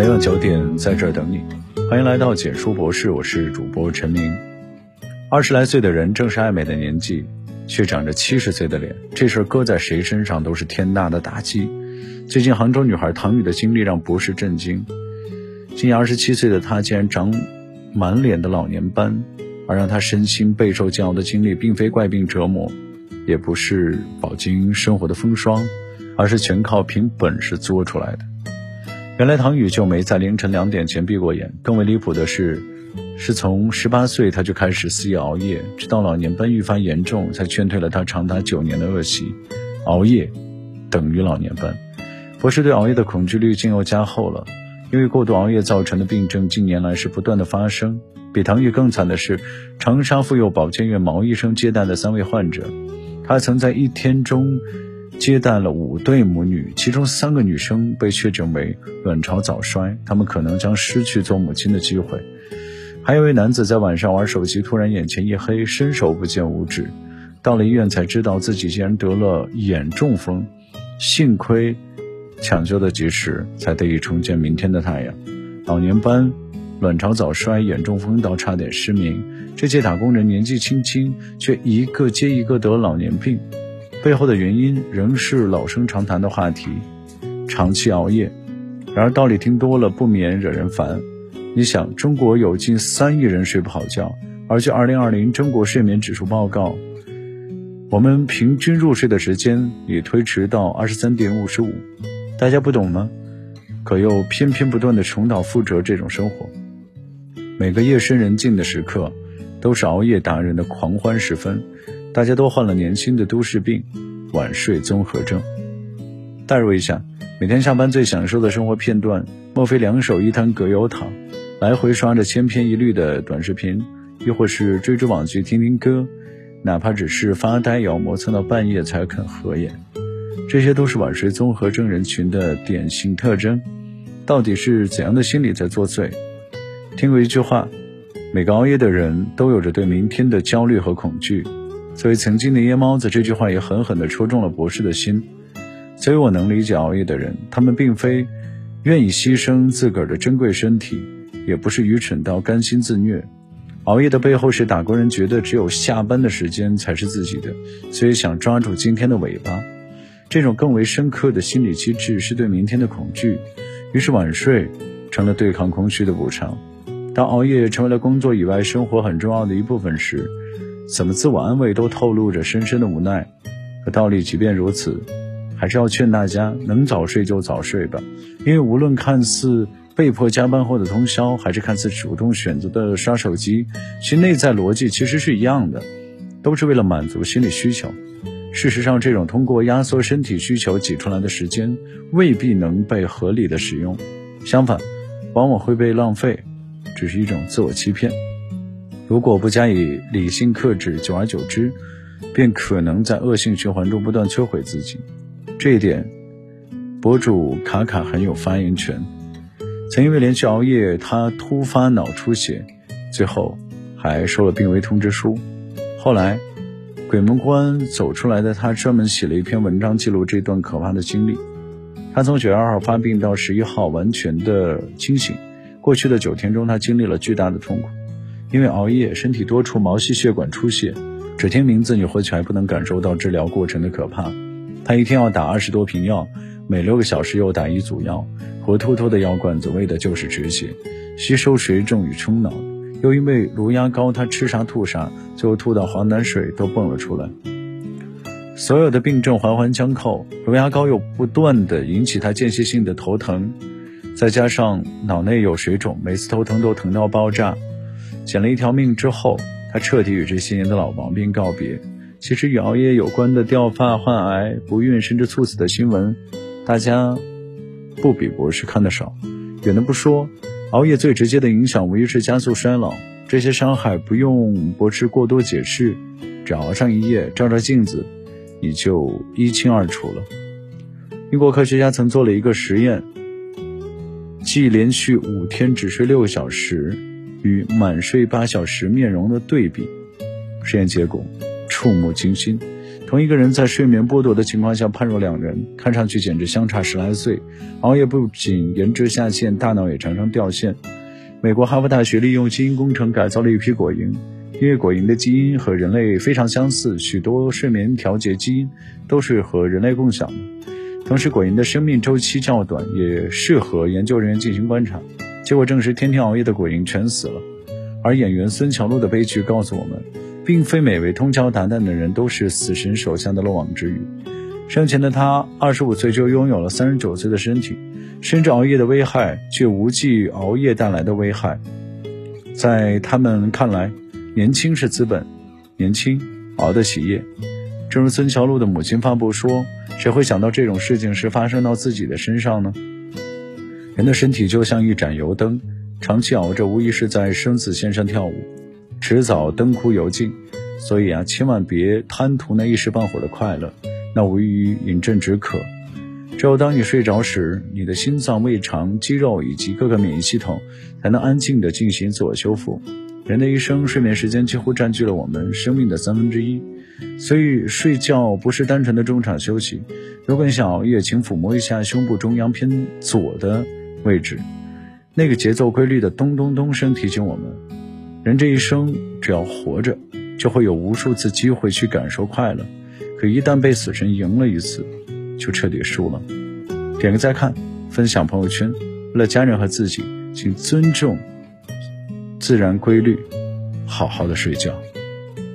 每晚九点在这儿等你，欢迎来到简书博士，我是主播陈明。二十来岁的人正是爱美的年纪，却长着七十岁的脸，这事儿搁在谁身上都是天大的打击。最近杭州女孩唐雨的经历让博士震惊，今年二十七岁的她竟然长满脸的老年斑，而让她身心备受煎熬的经历，并非怪病折磨，也不是饱经生活的风霜，而是全靠凭本事作出来的。原来唐雨就没在凌晨两点前闭过眼。更为离谱的是，是从十八岁他就开始肆意熬夜，直到老年斑愈发严重，才劝退了他长达九年的恶习。熬夜等于老年斑。博士对熬夜的恐惧滤镜又加厚了，因为过度熬夜造成的病症近年来是不断的发生。比唐雨更惨的是，长沙妇幼保健院毛医生接待的三位患者，他曾在一天中。接待了五对母女，其中三个女生被确诊为卵巢早衰，她们可能将失去做母亲的机会。还有一位男子在晚上玩手机，突然眼前一黑，伸手不见五指，到了医院才知道自己竟然得了眼中风，幸亏抢救的及时，才得以重见明天的太阳。老年斑、卵巢早衰、眼中风到差点失明，这些打工人年纪轻轻，却一个接一个得老年病。背后的原因仍是老生常谈的话题，长期熬夜。然而道理听多了不免惹人烦。你想，中国有近三亿人睡不好觉，而据2020中国睡眠指数报告，我们平均入睡的时间已推迟到23点55。大家不懂吗？可又偏偏不断的重蹈覆辙这种生活。每个夜深人静的时刻，都是熬夜达人的狂欢时分。大家都患了年轻的都市病——晚睡综合症。代入一下，每天下班最享受的生活片段，莫非两手一摊葛优躺，来回刷着千篇一律的短视频，亦或是追追网剧、听听歌，哪怕只是发呆也要磨蹭到半夜才肯合眼？这些都是晚睡综合症人群的典型特征。到底是怎样的心理在作祟？听过一句话：每个熬夜的人都有着对明天的焦虑和恐惧。作为曾经的夜猫子，这句话也狠狠地戳中了博士的心。所以我能理解熬夜的人，他们并非愿意牺牲自个儿的珍贵身体，也不是愚蠢到甘心自虐。熬夜的背后是打工人觉得只有下班的时间才是自己的，所以想抓住今天的尾巴。这种更为深刻的心理机制是对明天的恐惧，于是晚睡成了对抗空虚的补偿。当熬夜成为了工作以外生活很重要的一部分时，怎么自我安慰都透露着深深的无奈，可道理即便如此，还是要劝大家能早睡就早睡吧。因为无论看似被迫加班后的通宵，还是看似主动选择的刷手机，其内在逻辑其实是一样的，都是为了满足心理需求。事实上，这种通过压缩身体需求挤出来的时间，未必能被合理的使用，相反，往往会被浪费，只是一种自我欺骗。如果不加以理性克制，久而久之，便可能在恶性循环中不断摧毁自己。这一点，博主卡卡很有发言权。曾因为连续熬夜，他突发脑出血，最后还收了病危通知书。后来，鬼门关走出来的他，专门写了一篇文章记录这段可怕的经历。他从九月二号发病到十一号完全的清醒，过去的九天中，他经历了巨大的痛苦。因为熬夜，身体多处毛细血管出血，只听名字你或许还不能感受到治疗过程的可怕。他一天要打二十多瓶药，每六个小时又打一组药，活脱脱的药罐子，为的就是止血、吸收水肿与冲脑。又因为颅压高，他吃啥吐啥，最后吐到黄胆水都蹦了出来。所有的病症环环相扣，颅压高又不断的引起他间歇性的头疼，再加上脑内有水肿，每次头疼都疼到爆炸。捡了一条命之后，他彻底与这些年的老毛病告别。其实与熬夜有关的掉发、患癌、不孕甚至猝死的新闻，大家不比博士看得少。远的不说，熬夜最直接的影响无疑是加速衰老。这些伤害不用博士过多解释，只要熬上一夜，照照镜子，你就一清二楚了。英国科学家曾做了一个实验，即连续五天只睡六个小时。与满睡八小时面容的对比，实验结果触目惊心。同一个人在睡眠剥夺的情况下判若两人，看上去简直相差十来岁。熬夜不仅颜值下线，大脑也常常掉线。美国哈佛大学利用基因工程改造了一批果蝇，因为果蝇的基因和人类非常相似，许多睡眠调节基因都是和人类共享的。同时，果蝇的生命周期较短，也适合研究人员进行观察。结果证实，天天熬夜的果蝇全死了。而演员孙乔璐的悲剧告诉我们。并非每位通宵达旦的人都是死神手下的漏网之鱼。生前的他，二十五岁就拥有了三十九岁的身体，深知熬夜的危害，却无忌熬夜带来的危害。在他们看来，年轻是资本，年轻熬得起夜。正如孙乔璐的母亲发布说：“谁会想到这种事情是发生到自己的身上呢？”人的身体就像一盏油灯，长期熬着，无疑是在生死线上跳舞。迟早灯枯油尽，所以啊，千万别贪图那一时半会儿的快乐，那无异于饮鸩止渴。只有当你睡着时，你的心脏、胃肠、肌肉以及各个免疫系统才能安静地进行自我修复。人的一生，睡眠时间几乎占据了我们生命的三分之一，所以睡觉不是单纯的中场休息。如果你想熬夜，请抚摸一下胸部中央偏左的位置，那个节奏规律的咚咚咚声提醒我们。人这一生，只要活着，就会有无数次机会去感受快乐。可一旦被死神赢了一次，就彻底输了。点个再看，分享朋友圈，为了家人和自己，请尊重自然规律，好好的睡觉。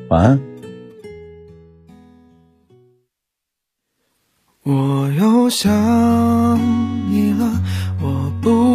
晚安。我又想，